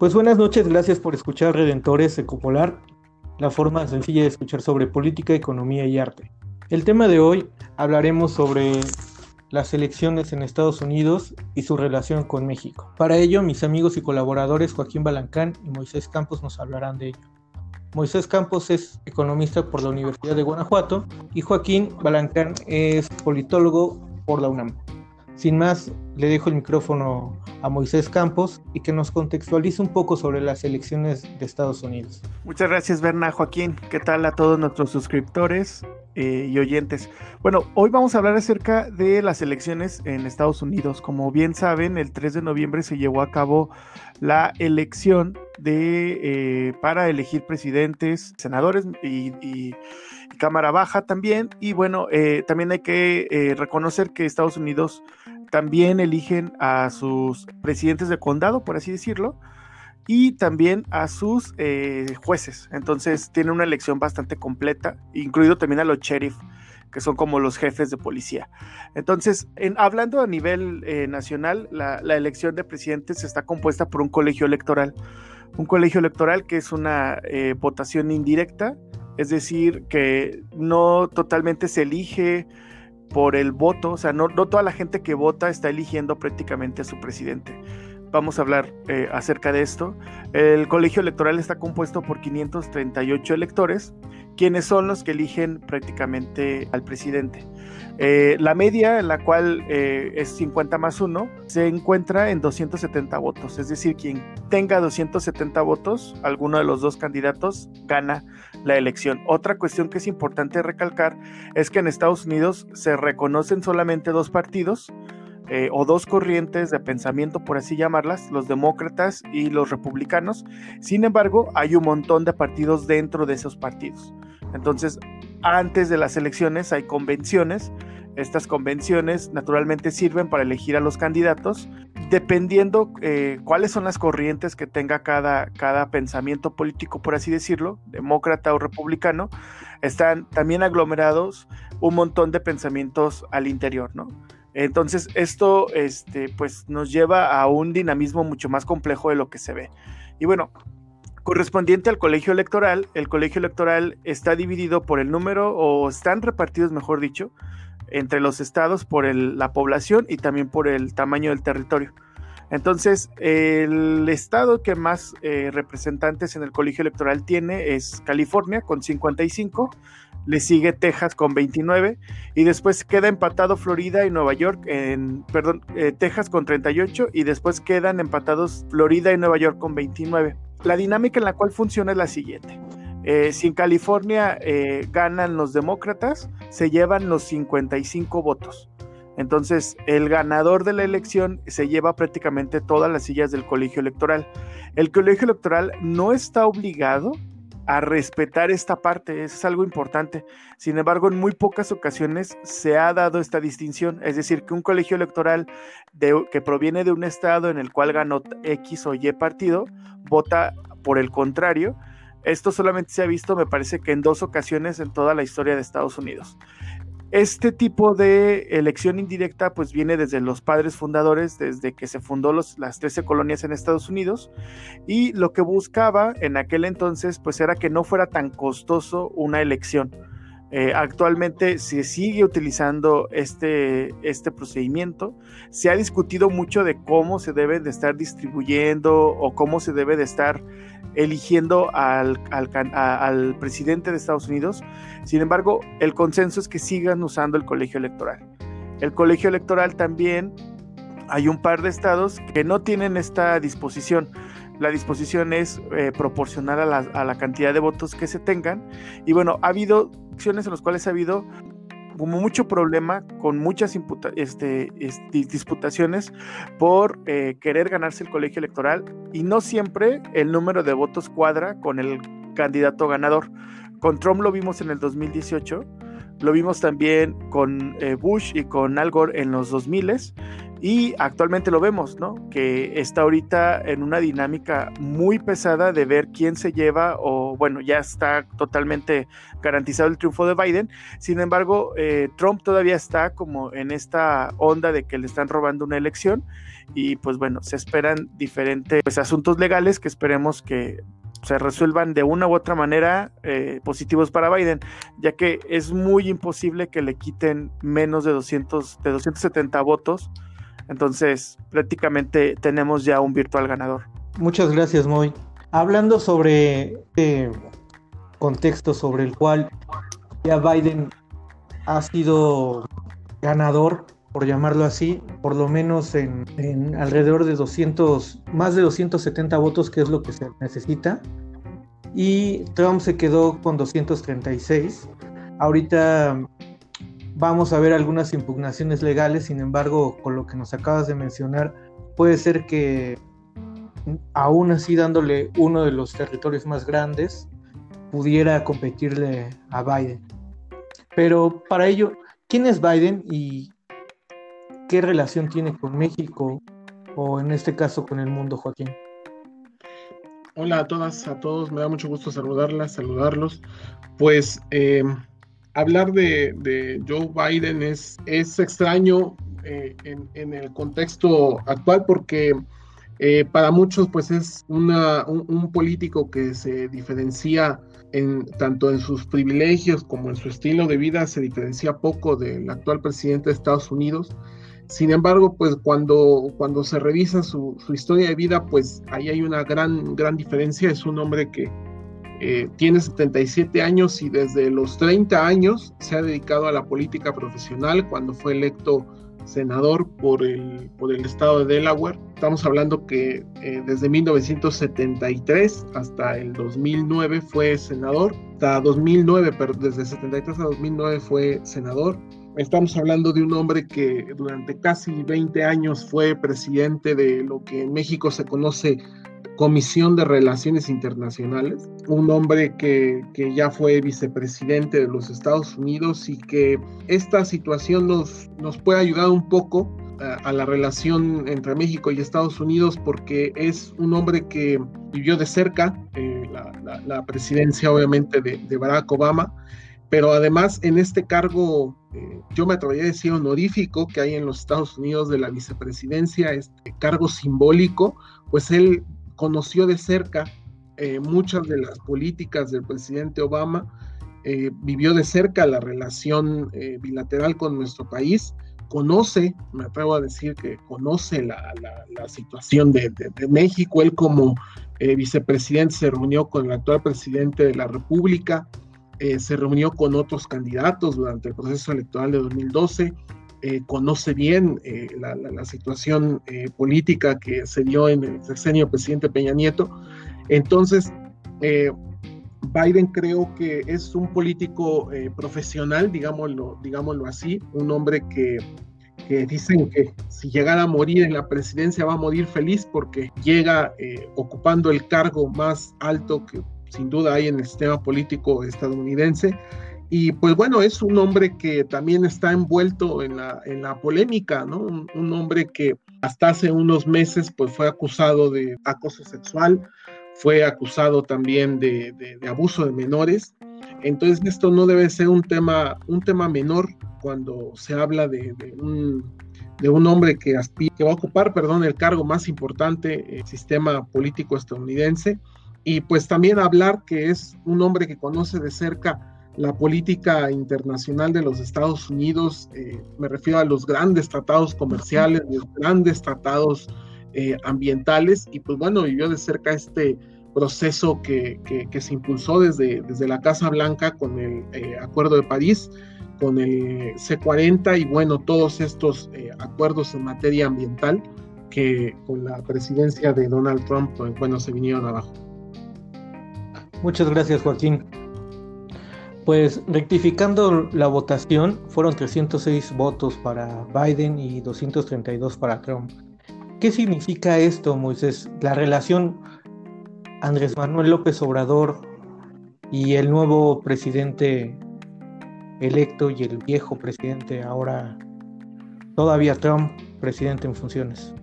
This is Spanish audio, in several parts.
Pues buenas noches, gracias por escuchar Redentores Ecopolar, la forma sencilla de escuchar sobre política, economía y arte. El tema de hoy hablaremos sobre las elecciones en Estados Unidos y su relación con México. Para ello, mis amigos y colaboradores Joaquín Balancán y Moisés Campos nos hablarán de ello. Moisés Campos es economista por la Universidad de Guanajuato y Joaquín Balancán es politólogo por la UNAM. Sin más, le dejo el micrófono a Moisés Campos y que nos contextualice un poco sobre las elecciones de Estados Unidos. Muchas gracias, Berna. Joaquín, ¿qué tal a todos nuestros suscriptores eh, y oyentes? Bueno, hoy vamos a hablar acerca de las elecciones en Estados Unidos. Como bien saben, el 3 de noviembre se llevó a cabo la elección de, eh, para elegir presidentes, senadores y, Cámara Baja también. Y bueno, eh, también hay que reconocer que Estados Unidos también eligen a sus presidentes de condado, por así decirlo, y también a sus eh, jueces. Entonces tiene una elección bastante completa, incluido también a los sheriff, que son como los jefes de policía. Entonces, en, hablando a nivel eh, nacional, la, elección de presidentes está compuesta por un colegio electoral. Un colegio electoral que es una eh, votación indirecta, es decir, que no totalmente se elige por el voto, o sea, no, toda la gente que vota está eligiendo prácticamente a su presidente. Vamos a hablar eh, acerca de esto. El colegio electoral está compuesto por 538 electores, quienes son los que eligen prácticamente al presidente. Eh, la media, en la cual eh, es 50 más 1, se encuentra en 270 votos. Es decir, quien tenga 270 votos, alguno de los dos candidatos gana la elección. Otra cuestión que es importante recalcar es que en Estados Unidos se reconocen solamente dos partidos. Eh, o dos corrientes de pensamiento, por así llamarlas, los demócratas y los republicanos. Sin embargo, hay un montón de partidos dentro de esos partidos. Entonces, antes de las elecciones hay convenciones. Estas convenciones naturalmente sirven para elegir a los candidatos dependiendo eh, cuáles son las corrientes que tenga cada, cada pensamiento político, por así decirlo, demócrata o republicano, están también aglomerados un montón de pensamientos al interior, ¿no? Entonces, esto este, pues, nos lleva a un dinamismo mucho más complejo de lo que se ve. Y bueno, correspondiente al colegio electoral, el colegio electoral está dividido por el número, o están repartidos, mejor dicho, entre los estados por la población y también por el tamaño del territorio. Entonces, el estado que más eh, representantes en el colegio electoral tiene es California con 55, le sigue Texas con 29 y después queda empatado Florida y Nueva York, en, perdón, eh, Texas con 38 y después quedan empatados Florida y Nueva York con 29. La dinámica en la cual funciona es la siguiente. Eh, si en California eh, ganan los demócratas, se llevan los 55 votos. Entonces, el ganador de la elección se lleva prácticamente todas las sillas del colegio electoral. El colegio electoral no está obligado a respetar esta parte, es algo importante. Sin embargo, en muy pocas ocasiones se ha dado esta distinción, es decir, que un colegio electoral que proviene de un estado en el cual ganó X o Y partido, vota por el contrario. Esto solamente se ha visto, me parece que en dos ocasiones en toda la historia de Estados Unidos. Este tipo de elección indirecta pues viene desde los padres fundadores, desde que se fundó las 13 colonias en Estados Unidos y lo que buscaba en aquel entonces pues era que no fuera tan costoso una elección. Eh, actualmente se sigue utilizando este, este procedimiento. Se ha discutido mucho de cómo se debe de estar distribuyendo o cómo se debe de estar eligiendo al, al, presidente de Estados Unidos. Sin embargo, el consenso es que sigan usando el colegio electoral. El colegio electoral también hay un par de estados que no tienen esta disposición. La disposición es eh, proporcional a la, cantidad de votos que se tengan. Y bueno, ha habido acciones en las cuales ha habido como mucho problema con muchas este, disputaciones por eh, querer ganarse el colegio electoral y no siempre el número de votos cuadra con el candidato ganador. Con Trump lo vimos en el 2018, lo vimos también con eh, Bush y con Al Gore en los 2000 Y actualmente lo vemos, ¿no? Que está ahorita en una dinámica muy pesada de ver quién se lleva o, bueno, ya está totalmente garantizado el triunfo de Biden. Sin embargo, eh, Trump todavía está como en esta onda de que le están robando una elección y pues bueno, se esperan diferentes pues, asuntos legales que esperemos que se resuelvan de una u otra manera eh, positivos para Biden, ya que es muy imposible que le quiten menos de 200, de 270 votos. Entonces, prácticamente tenemos ya un virtual ganador. Muchas gracias, Moy. Hablando sobre este contexto sobre el cual ya Biden ha sido ganador, por llamarlo así, por lo menos en, en, alrededor de 200, más de 270 votos, que es lo que se necesita. Y Trump se quedó con 236. Ahorita vamos a ver algunas impugnaciones legales, sin embargo, con lo que nos acabas de mencionar, puede ser que aún así dándole uno de los territorios más grandes, pudiera competirle a Biden. Pero para ello, ¿quién es Biden y qué relación tiene con México o en este caso con el mundo, Joaquín? Hola a todas, a todos, me da mucho gusto saludarlas, saludarlos. Pues eh, hablar de, Joe Biden es, es extraño eh, en, el contexto actual porque eh, para muchos pues es una, un, político que se diferencia en, tanto en sus privilegios como en su estilo de vida, se diferencia poco del actual presidente de Estados Unidos. Sin embargo, pues cuando, cuando se revisa su, historia de vida, pues ahí hay una gran, gran diferencia. Es un hombre que eh, tiene 77 años y desde los 30 años se ha dedicado a la política profesional cuando fue electo senador por el, por el estado de Delaware. Estamos hablando que eh, desde 1973 hasta el 2009 fue senador, hasta 2009, pero desde 73 a 2009 fue senador. Estamos hablando de un hombre que durante casi 20 años fue presidente de lo que en México se conoce Comisión de Relaciones Internacionales, un hombre que, que, ya fue vicepresidente de los Estados Unidos y que esta situación nos, nos puede ayudar un poco a, la relación entre México y Estados Unidos porque es un hombre que vivió de cerca eh, la, la, presidencia obviamente de, de Barack Obama pero además en este cargo, eh, yo me atrevería a decir honorífico que hay en los Estados Unidos de la vicepresidencia, este cargo simbólico, pues él conoció de cerca eh, muchas de las políticas del presidente Obama, eh, vivió de cerca la relación bilateral con nuestro país, conoce, me atrevo a decir que conoce la, situación de, de, México, él como vicepresidente se reunió con el actual presidente de la República, eh, se reunió con otros candidatos durante el proceso electoral de 2012, eh, conoce bien eh, la, situación política que se dio en el sexenio del presidente Peña Nieto. Entonces, Biden creo que es un político profesional, digámoslo, digámoslo así, un hombre que, que dicen que si llegara a morir en la presidencia va a morir feliz porque llega ocupando el cargo más alto que sin duda hay en el sistema político estadounidense. Y pues bueno, es un hombre que también está envuelto en la, en la polémica, ¿no? Un, hombre que hasta hace unos meses pues fue acusado de acoso sexual, fue acusado también de, de, abuso de menores. Entonces esto no debe ser un tema, un tema menor cuando se habla de, de un, de un hombre que, aspira, que va a ocupar perdón, el cargo más importante del sistema político estadounidense y pues también hablar que es un hombre que conoce de cerca la política internacional de los Estados Unidos, eh, me refiero a los grandes tratados comerciales, los grandes tratados eh, ambientales, y pues bueno, vivió de cerca este proceso que, que, se impulsó desde, desde la Casa Blanca con el eh, Acuerdo de París, con el C40 y bueno, todos estos acuerdos en materia ambiental que con la presidencia de Donald Trump, pues, bueno, se vinieron abajo. Muchas gracias, Joaquín. Pues rectificando la votación, fueron 306 votos para Biden y 232 para Trump. ¿Qué significa esto, Moisés? La relación Andrés Manuel López Obrador y el nuevo presidente electo y el viejo presidente ahora todavía Trump. presidente en funciones?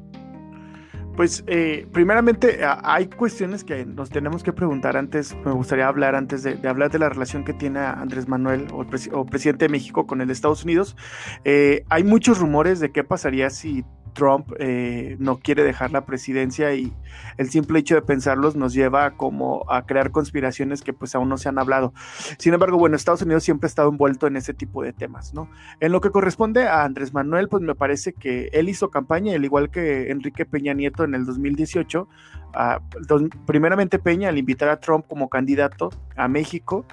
Pues eh, primeramente hay cuestiones que nos tenemos que preguntar antes, me gustaría hablar antes de, hablar de la relación que tiene Andrés Manuel o, el presidente de México con el Estados Unidos. Eh, hay muchos rumores de qué pasaría si Trump eh, no quiere dejar la presidencia y el simple hecho de pensarlos nos lleva como a crear conspiraciones que pues aún no se han hablado. Sin embargo, bueno, Estados Unidos siempre ha estado envuelto en ese tipo de temas, ¿no? En lo que corresponde a Andrés Manuel, pues me parece que él hizo campaña, al igual que Enrique Peña Nieto en el 2018, primeramente Peña al invitar a Trump como candidato a México,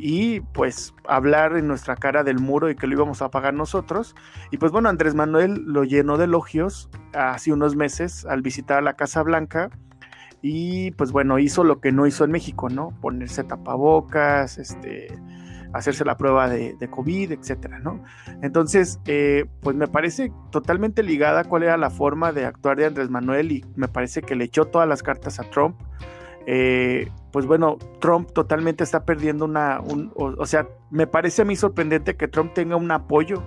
y pues hablar en nuestra cara del muro y que lo íbamos a pagar nosotros. Y pues bueno, Andrés Manuel lo llenó de elogios hace unos meses al visitar la Casa Blanca y pues bueno, hizo lo que no hizo en México, ¿no? Ponerse tapabocas, este, hacerse la prueba de, COVID, etcétera, ¿no? Entonces, eh, pues me parece totalmente ligada cuál era la forma de actuar de Andrés Manuel y me parece que le echó todas las cartas a Trump. Eh, pues bueno, Trump totalmente está perdiendo una, o, sea, me parece a mí sorprendente que Trump tenga un apoyo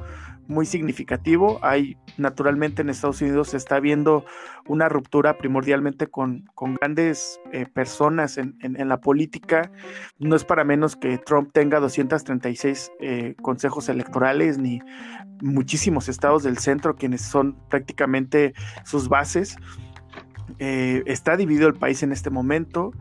muy significativo. Hay, naturalmente, en Estados Unidos se está viendo una ruptura primordialmente con, grandes eh, personas en, la política. No es para menos que Trump tenga 236 eh, consejos electorales ni muchísimos estados del centro, quienes son prácticamente sus bases. Eh, está dividido el país en este momento.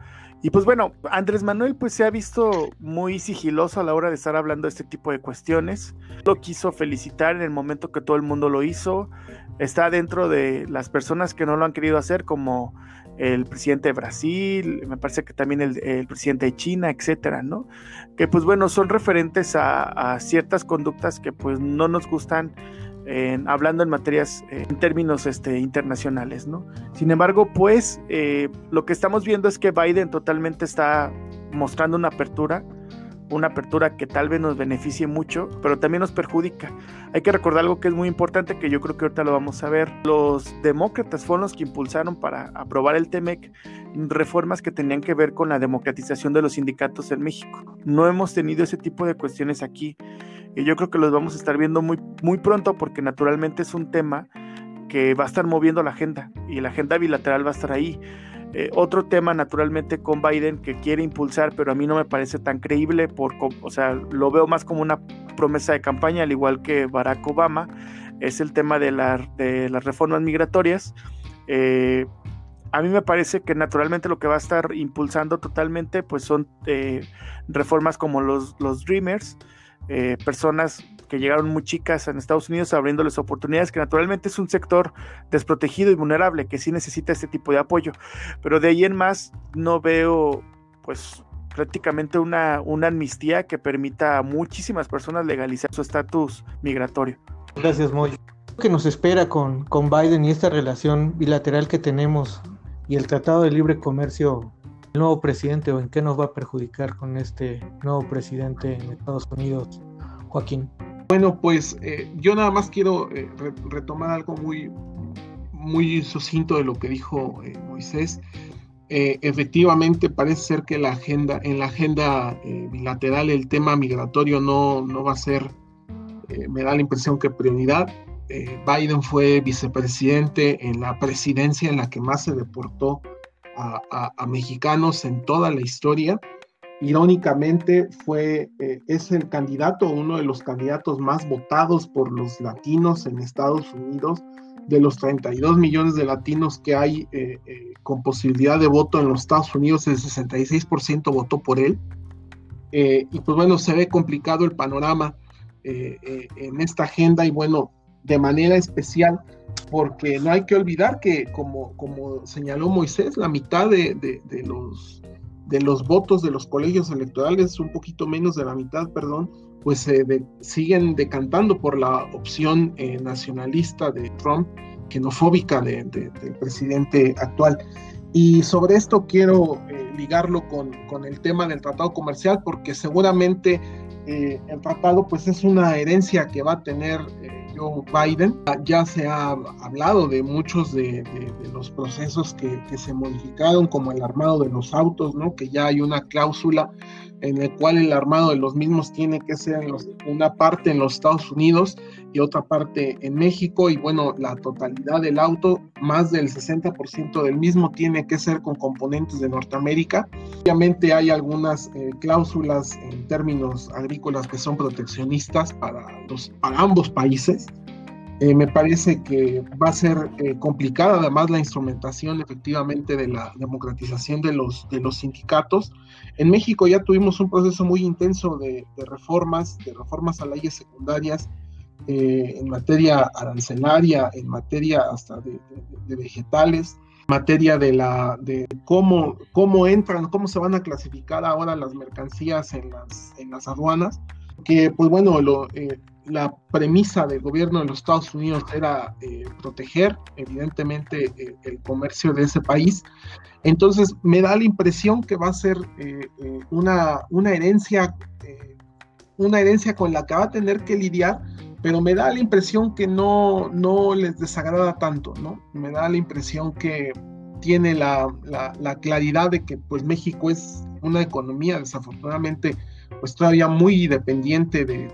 Y pues bueno, Andrés Manuel pues se ha visto muy sigiloso a la hora de estar hablando de este tipo de cuestiones. Lo quiso felicitar en el momento que todo el mundo lo hizo. Está dentro de las personas que no lo han querido hacer, como el presidente de Brasil, me parece que también el, presidente de China, etcétera, ¿no? Que pues bueno, son referentes a, a ciertas conductas que pues no nos gustan hablando en materias, eh, en términos este, internacionales, ¿no? Sin embargo, pues eh, lo que estamos viendo es que Biden totalmente está mostrando una apertura, una apertura que tal vez nos beneficie mucho, pero también nos perjudica. Hay que recordar algo que es muy importante, que yo creo que ahorita lo vamos a ver. Los demócratas fueron los que impulsaron para aprobar el TEMEC reformas que tenían que ver con la democratización de los sindicatos en México. No hemos tenido ese tipo de cuestiones aquí y yo creo que los vamos a estar viendo muy, muy pronto porque naturalmente es un tema que va a estar moviendo la agenda y la agenda bilateral va a estar ahí. Eh, otro tema naturalmente con Biden que quiere impulsar, pero a mí no me parece tan creíble, por, o sea, lo veo más como una promesa de campaña, al igual que Barack Obama, es el tema de, de las reformas migratorias. Eh, a mí me parece que naturalmente lo que va a estar impulsando totalmente pues son eh, reformas como los, los Dreamers, eh, personas que llegaron muy chicas en Estados Unidos abriéndoles oportunidades, que naturalmente es un sector desprotegido y vulnerable, que sí necesita este tipo de apoyo. Pero de ahí en más no veo pues prácticamente una, una amnistía que permita a muchísimas personas legalizar su estatus migratorio. Gracias, Moy. ¿Qué nos espera con, con Biden y esta relación bilateral que tenemos y el Tratado de Libre Comercio el nuevo presidente o en qué nos va a perjudicar con este nuevo presidente en Estados Unidos, Joaquín? Bueno, pues eh, yo nada más quiero eh, retomar algo muy, muy sucinto de lo que dijo eh, Moisés. efectivamente, parece ser que la agenda, en la agenda bilateral el tema migratorio no, no va a ser, me da la impresión que prioridad. Biden fue vicepresidente en la presidencia en la que más se deportó a, mexicanos en toda la historia. Irónicamente, fue, eh, es el candidato, uno de los candidatos más votados por los latinos en Estados Unidos. De los 32 millones de latinos que hay eh, eh, con posibilidad de voto en los Estados Unidos, el 66% votó por él. y pues bueno, se ve complicado el panorama en esta agenda y bueno, de manera especial porque no hay que olvidar que, como, como señaló Moisés, la mitad de, los, de los votos de los colegios electorales, un poquito menos de la mitad, perdón, pues se siguen decantando por la opción eh, nacionalista de Trump, xenofóbica del presidente actual. Y sobre esto quiero eh, ligarlo con, con, el tema del tratado comercial, porque seguramente eh, el tratado pues es una herencia que va a tener Biden. Ya se ha hablado de muchos de, los procesos que, que, se modificaron, como el armado de los autos, ¿no? que ya hay una cláusula en el cual el armado de los mismos tiene que ser una parte en los Estados Unidos y otra parte en México y bueno, la totalidad del auto, más del 60% del mismo tiene que ser con componentes de Norteamérica. Obviamente hay algunas eh, cláusulas en términos agrícolas que son proteccionistas para, los, para ambos países. Eh, me parece que va a ser eh, complicada además la instrumentación efectivamente de la democratización de los, de los sindicatos. En México ya tuvimos un proceso muy intenso de, reformas, de reformas a leyes secundarias eh, en materia arancelaria, en materia hasta de, vegetales, materia de la de cómo, cómo entran, cómo se van a clasificar ahora las mercancías en las, en las aduanas, que pues bueno, lo, la premisa del gobierno de los Estados Unidos era eh, proteger, evidentemente, eh, el comercio de ese país. Entonces, me da la impresión que va a ser eh, una, una, herencia, una herencia con la que va a tener que lidiar, pero me da la impresión que no, no les desagrada tanto, ¿no? Me da la impresión que tiene la, la claridad de que pues México es una economía desafortunadamente pues todavía muy dependiente de,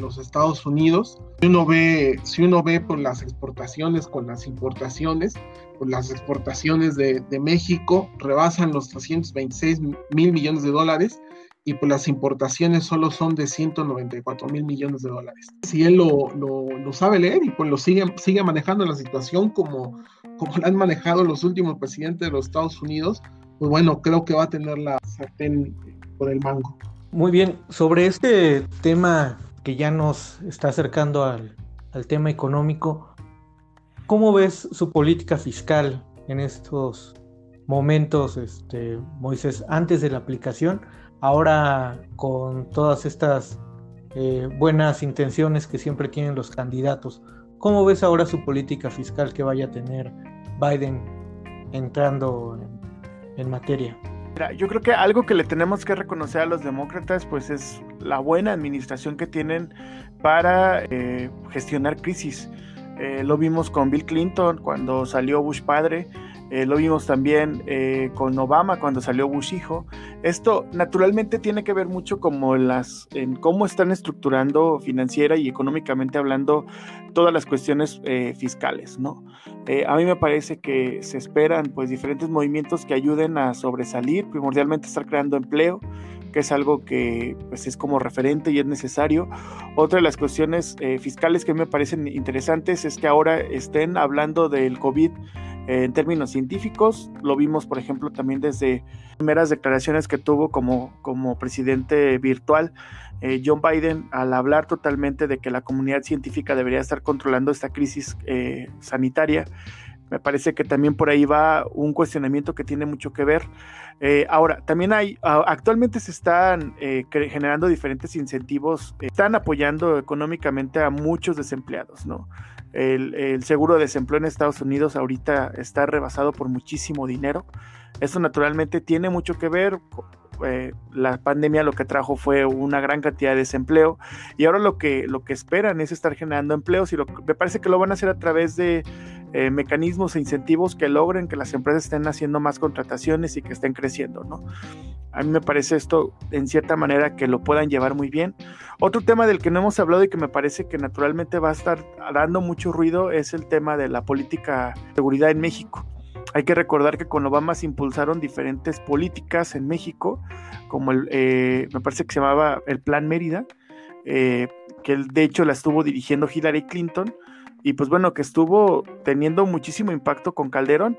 los Estados Unidos. Si uno ve, si uno ve por las exportaciones con las importaciones, pues las exportaciones de, México rebasan los 326 mil millones de dólares y pues las importaciones solo son de 194 mil millones de dólares. Si él lo, lo, sabe leer y pues lo sigue, sigue manejando la situación como, como la han manejado los últimos presidentes de los Estados Unidos, pues bueno, creo que va a tener la sartén por el mango. Muy bien, sobre este tema que ya nos está acercando al, tema económico, ¿cómo ves su política fiscal en estos momentos, este, Moisés, antes de la aplicación, ahora con todas estas eh, buenas intenciones que siempre tienen los candidatos? ¿Cómo ves ahora su política fiscal que vaya a tener Biden entrando en materia? Yo creo que algo que le tenemos que reconocer a los demócratas, pues es la buena administración que tienen para eh, gestionar crisis. Eh, lo vimos con Bill Clinton cuando salió Bush padre, eh, lo vimos también eh, con Obama cuando salió Bush hijo. Esto naturalmente tiene que ver mucho como las, en cómo están estructurando financiera y económicamente hablando todas las cuestiones eh, fiscales, ¿no? a mí me parece que se esperan pues diferentes movimientos que ayuden a sobresalir, primordialmente estar creando empleo, que es algo que pues, es como referente y es necesario. Otra de las cuestiones fiscales que me parecen interesantes es que ahora estén hablando del COVID en términos científicos. Lo vimos, por ejemplo, también desde primeras declaraciones que tuvo como, como presidente virtual. Eh, John Biden, al hablar totalmente de que la comunidad científica debería estar controlando esta crisis eh, sanitaria, me parece que también por ahí va un cuestionamiento que tiene mucho que ver. Eh, ahora, también hay, actualmente se están generando diferentes incentivos, están apoyando económicamente a muchos desempleados, ¿no? El, seguro de desempleo en Estados Unidos ahorita está rebasado por muchísimo dinero. Eso naturalmente tiene mucho que ver. Eh, la pandemia lo que trajo fue una gran cantidad de desempleo y ahora lo que, lo que esperan es estar generando empleos y me parece que lo van a hacer a través de eh, mecanismos e incentivos que logren que las empresas estén haciendo más contrataciones y que estén creciendo, ¿no? A mí me parece esto en cierta manera que lo puedan llevar muy bien. Otro tema del que no hemos hablado y que me parece que naturalmente va a estar dando mucho ruido es el tema de la política de seguridad en México. Hay que recordar que con Obama se impulsaron diferentes políticas en México, como el, eh, me parece que se llamaba el Plan Mérida, eh, que de hecho la estuvo dirigiendo Hillary Clinton, y pues bueno, que estuvo teniendo muchísimo impacto con Calderón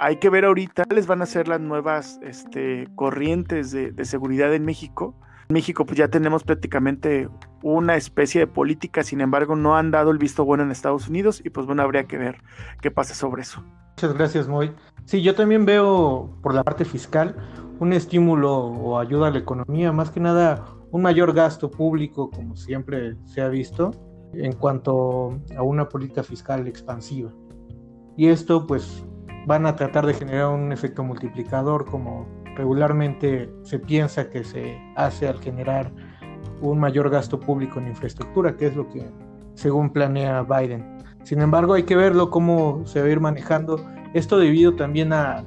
hay que ver ahorita cuáles van a ser las nuevas este, corrientes de, seguridad en México. En México pues ya tenemos prácticamente una especie de política, sin embargo no han dado el visto bueno en Estados Unidos y pues bueno, habría que ver qué pasa sobre eso. Muchas gracias, Moy. Sí, yo también veo por la parte fiscal un estímulo o ayuda a la economía, más que nada un mayor gasto público, como siempre se ha visto, en cuanto a una política fiscal expansiva. Y esto pues van a tratar de generar un efecto multiplicador como regularmente se piensa que se hace al generar un mayor gasto público en infraestructura, que es lo que según planea Biden. Sin embargo, hay que verlo cómo se va a ir manejando esto debido también a,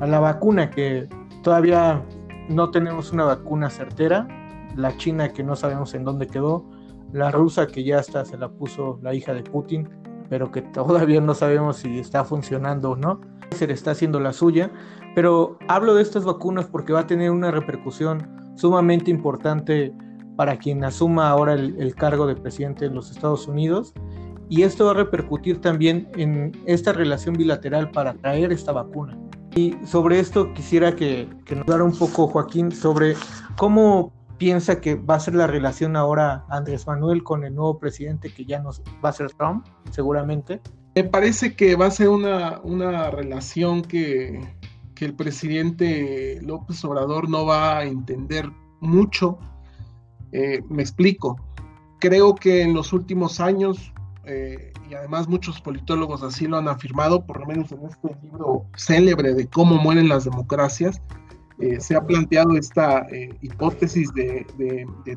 la vacuna, que todavía no tenemos una vacuna certera, la China que no sabemos en dónde quedó, la rusa que ya está, se la puso la hija de Putin, pero que todavía no sabemos si está funcionando o no. Se le está haciendo la suya, pero hablo de estas vacunas porque va a tener una repercusión sumamente importante para quien asuma ahora el, cargo de presidente de los Estados Unidos. Y esto va a repercutir también en esta relación bilateral para traer esta vacuna. Y sobre esto quisiera que, que nos diera un poco, Joaquín, sobre cómo piensa que va a ser la relación ahora Andrés Manuel con el nuevo presidente que ya nos va a ser Trump, seguramente. Me parece que va a ser una, una relación que, que el presidente López Obrador no va a entender mucho. Eh, me explico. Creo que en los últimos años, eh, y además muchos politólogos así lo han afirmado, por lo menos en este libro célebre de cómo mueren las democracias, eh, se ha planteado esta eh, hipótesis de,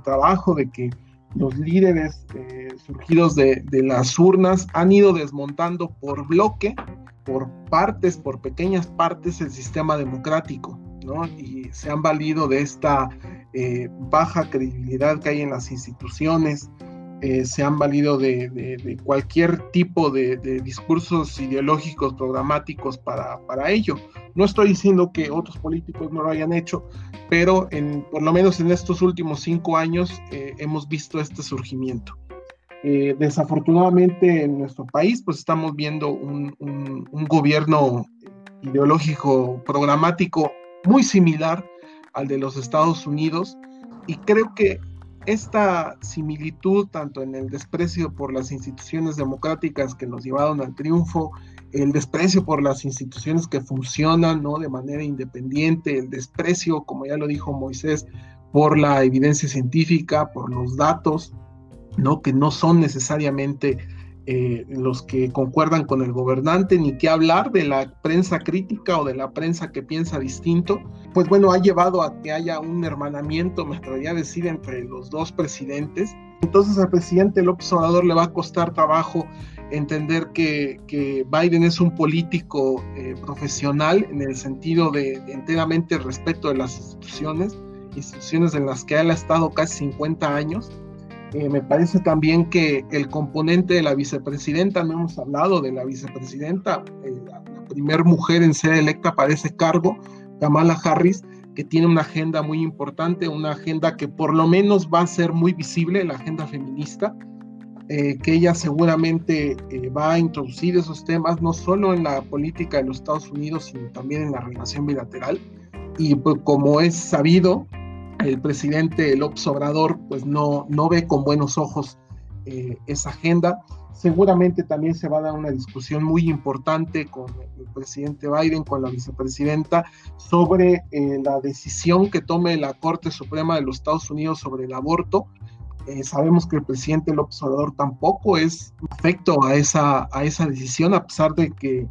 trabajo de que los líderes eh, surgidos de, las urnas han ido desmontando por bloque, por partes, por pequeñas partes el sistema democrático, ¿no? Y se han valido de esta baja credibilidad que hay en las instituciones, se han valido de, cualquier tipo de, discursos ideológicos, programáticos para, para ello. No estoy diciendo que otros políticos no lo hayan hecho, pero en, por lo menos en estos últimos cinco años eh, hemos visto este surgimiento. Eh, desafortunadamente en nuestro país pues estamos viendo un, gobierno ideológico programático muy similar al de los Estados Unidos y creo que esta similitud tanto en el desprecio por las instituciones democráticas que nos llevaron al triunfo el desprecio por las instituciones que funcionan ¿no? de manera independiente, el desprecio, como ya lo dijo Moisés, por la evidencia científica, por los datos, ¿no? que no son necesariamente eh, los que concuerdan con el gobernante, ni que hablar de la prensa crítica o de la prensa que piensa distinto, pues bueno, ha llevado a que haya un hermanamiento, me atrevería a decir, entre los dos presidentes. Entonces al presidente López Obrador le va a costar trabajo entender que, Biden es un político eh, profesional en el sentido de, enteramente respeto de las instituciones, instituciones en las que él ha estado casi 50 años. Eh, me parece también que el componente de la vicepresidenta, no hemos hablado de la vicepresidenta, eh, la, la primera mujer en ser electa para ese cargo, Kamala Harris, que tiene una agenda muy importante, una agenda que por lo menos va a ser muy visible, la agenda feminista, eh, que ella seguramente va a introducir esos temas no solo en la política de los Estados Unidos, sino también en la relación bilateral. Y pues, como es sabido, el presidente López Obrador pues no, no ve con buenos ojos eh, esa agenda. Seguramente también se va a dar una discusión muy importante con el presidente Biden, con la vicepresidenta, sobre la decisión que tome la Corte Suprema de los Estados Unidos sobre el aborto eh, sabemos que el presidente López Obrador tampoco es afecto a esa, a esa decisión, a pesar de que,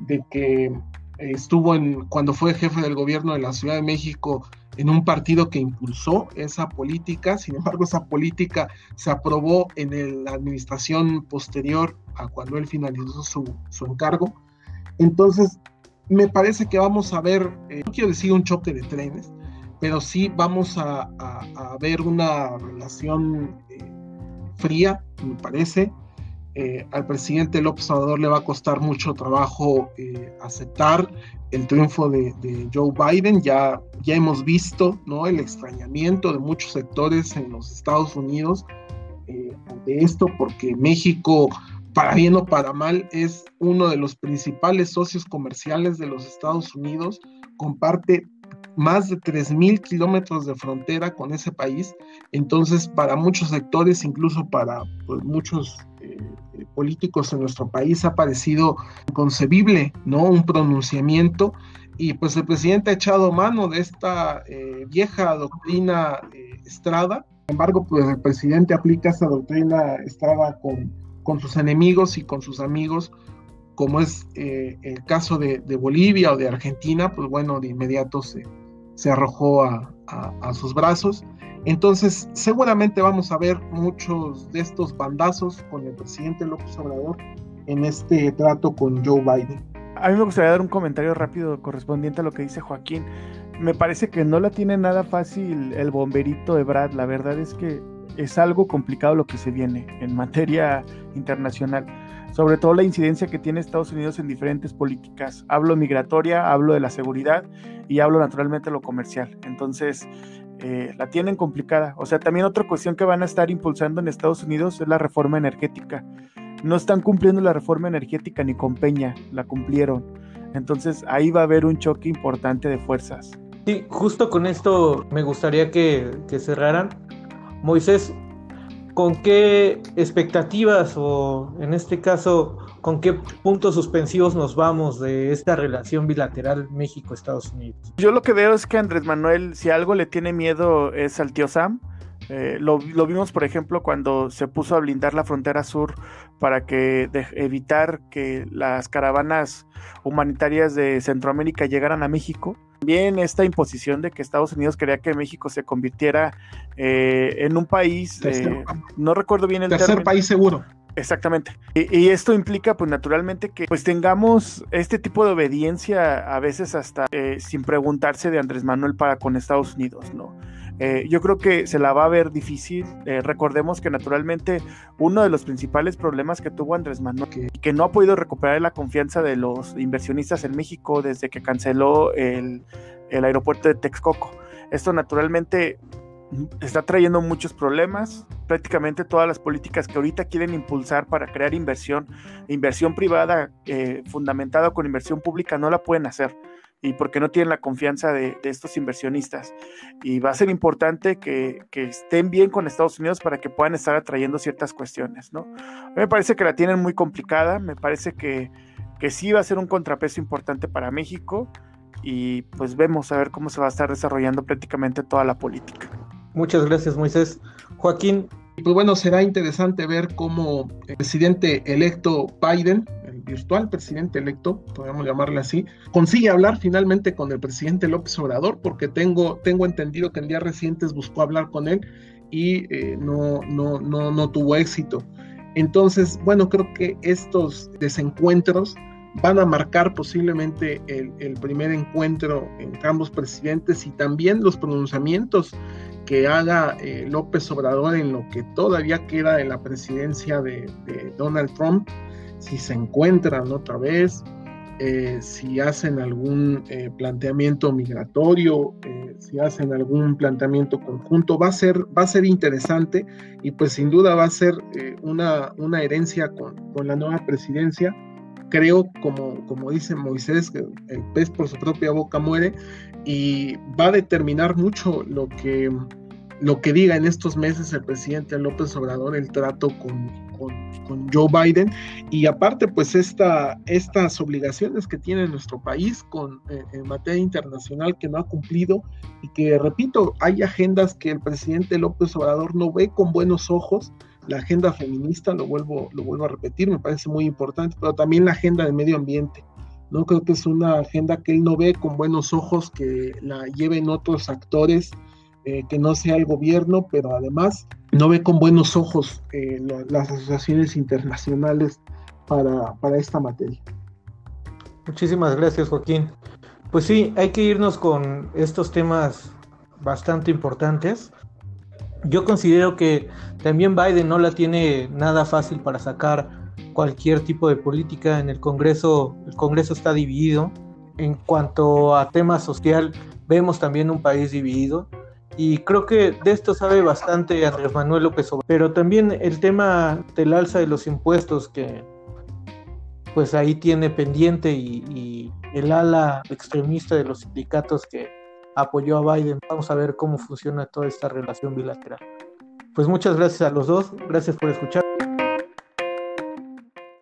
de que estuvo en, cuando fue jefe del gobierno de la Ciudad de México en un partido que impulsó esa política, sin embargo esa política se aprobó en la administración posterior a cuando él finalizó su, su encargo. Entonces, me parece que vamos a ver, eh, no quiero decir un choque de trenes, pero sí vamos a, ver una relación eh, fría, me parece. Eh, al presidente López Obrador le va a costar mucho trabajo eh, aceptar el triunfo de, Joe Biden. Ya, ya hemos visto ¿no? el extrañamiento de muchos sectores en los Estados Unidos ante esto, porque México, para bien o para mal, es uno de los principales socios comerciales de los Estados Unidos, comparte más de 3.000 kilómetros de frontera con ese país. Entonces, para muchos sectores, incluso para pues, muchos eh, políticos en nuestro país, ha parecido inconcebible, ¿no? Un pronunciamiento. Y pues el presidente ha echado mano de esta eh, vieja doctrina eh, Estrada. Sin embargo, pues el presidente aplica esa doctrina Estrada con, con sus enemigos y con sus amigos como es el caso de, de, Bolivia o de Argentina, pues bueno, de inmediato se, se arrojó a, sus brazos. Entonces, seguramente vamos a ver muchos de estos bandazos con el presidente López Obrador en este trato con Joe Biden. A mí me gustaría dar un comentario rápido correspondiente a lo que dice Joaquín. Me parece que no la tiene nada fácil el bomberito de Brad. La verdad es que es algo complicado lo que se viene en materia internacional sobre todo la incidencia que tiene Estados Unidos en diferentes políticas. Hablo migratoria, hablo de la seguridad y hablo naturalmente de lo comercial. Entonces, eh, la tienen complicada. O sea, también otra cuestión que van a estar impulsando en Estados Unidos es la reforma energética. No están cumpliendo la reforma energética ni con Peña, la cumplieron. Entonces ahí va a haber un choque importante de fuerzas. Sí, justo con esto me gustaría que, que cerraran. Moisés, ¿con qué expectativas o en este caso, con qué puntos suspensivos nos vamos de esta relación bilateral México-Estados Unidos? Yo lo que veo es que Andrés Manuel, si algo le tiene miedo es al tío Sam. Eh, lo, vimos, por ejemplo, cuando se puso a blindar la frontera sur para que evitar que las caravanas humanitarias de Centroamérica llegaran a México. También esta imposición de que Estados Unidos quería que México se convirtiera eh, en un país, eh, no recuerdo bien el tercer país seguro. Exactamente. Y, esto implica, pues naturalmente, que pues tengamos este tipo de obediencia a veces hasta sin preguntarse de Andrés Manuel para con Estados Unidos, ¿no? Eh, yo creo que se la va a ver difícil. Eh, recordemos que naturalmente uno de los principales problemas que tuvo Andrés Manuel, que, que no ha podido recuperar la confianza de los inversionistas en México desde que canceló el, el aeropuerto de Texcoco. Esto naturalmente está trayendo muchos problemas. Prácticamente todas las políticas que ahorita quieren impulsar para crear inversión, inversión privada eh, fundamentada con inversión pública, no la pueden hacer y porque no tienen la confianza de, estos inversionistas. Y va a ser importante que, estén bien con Estados Unidos para que puedan estar atrayendo ciertas cuestiones, ¿no? me parece que la tienen muy complicada, me parece que, que sí va a ser un contrapeso importante para México y pues vemos a ver cómo se va a estar desarrollando prácticamente toda la política. Muchas gracias, Moisés. Joaquín. Pues bueno, será interesante ver cómo el presidente electo Biden virtual presidente electo, podríamos llamarle así, consigue hablar finalmente con el presidente López Obrador, porque tengo, tengo entendido que en días recientes buscó hablar con él y eh, no, no, no, no tuvo éxito. Entonces, bueno, creo que estos desencuentros van a marcar posiblemente el, primer encuentro entre ambos presidentes y también los pronunciamientos que haga eh, López Obrador en lo que todavía queda de la presidencia de, de Donald Trump si se encuentran otra vez, eh, si hacen algún eh, planteamiento migratorio, eh, si hacen algún planteamiento conjunto, va a ser, va a ser interesante y pues sin duda va a ser una, una, herencia con, con, la nueva presidencia. Creo, como, como dice Moisés, que el pez por su propia boca muere y va a determinar mucho lo que, lo que diga en estos meses el presidente López Obrador, el trato con, con, Joe Biden y aparte pues esta, estas obligaciones que tiene nuestro país con, eh, en materia internacional que no ha cumplido y que repito, hay agendas que el presidente López Obrador no ve con buenos ojos, la agenda feminista, lo vuelvo, lo vuelvo a repetir, me parece muy importante, pero también la agenda de medio ambiente. No creo que es una agenda que él no ve con buenos ojos, que la lleven otros actores eh, que no sea el gobierno, pero además no ve con buenos ojos eh, las asociaciones internacionales para, para esta materia. Muchísimas gracias, Joaquín. Pues sí, hay que irnos con estos temas bastante importantes. Yo considero que también Biden no la tiene nada fácil para sacar cualquier tipo de política en el Congreso. El Congreso está dividido. En cuanto a tema social, vemos también un país dividido. Y creo que de esto sabe bastante Andrés Manuel López Obrador. Pero también el tema del alza de los impuestos que pues ahí tiene pendiente y, el ala extremista de los sindicatos que apoyó a Biden. Vamos a ver cómo funciona toda esta relación bilateral. Pues muchas gracias a los dos. Gracias por escuchar.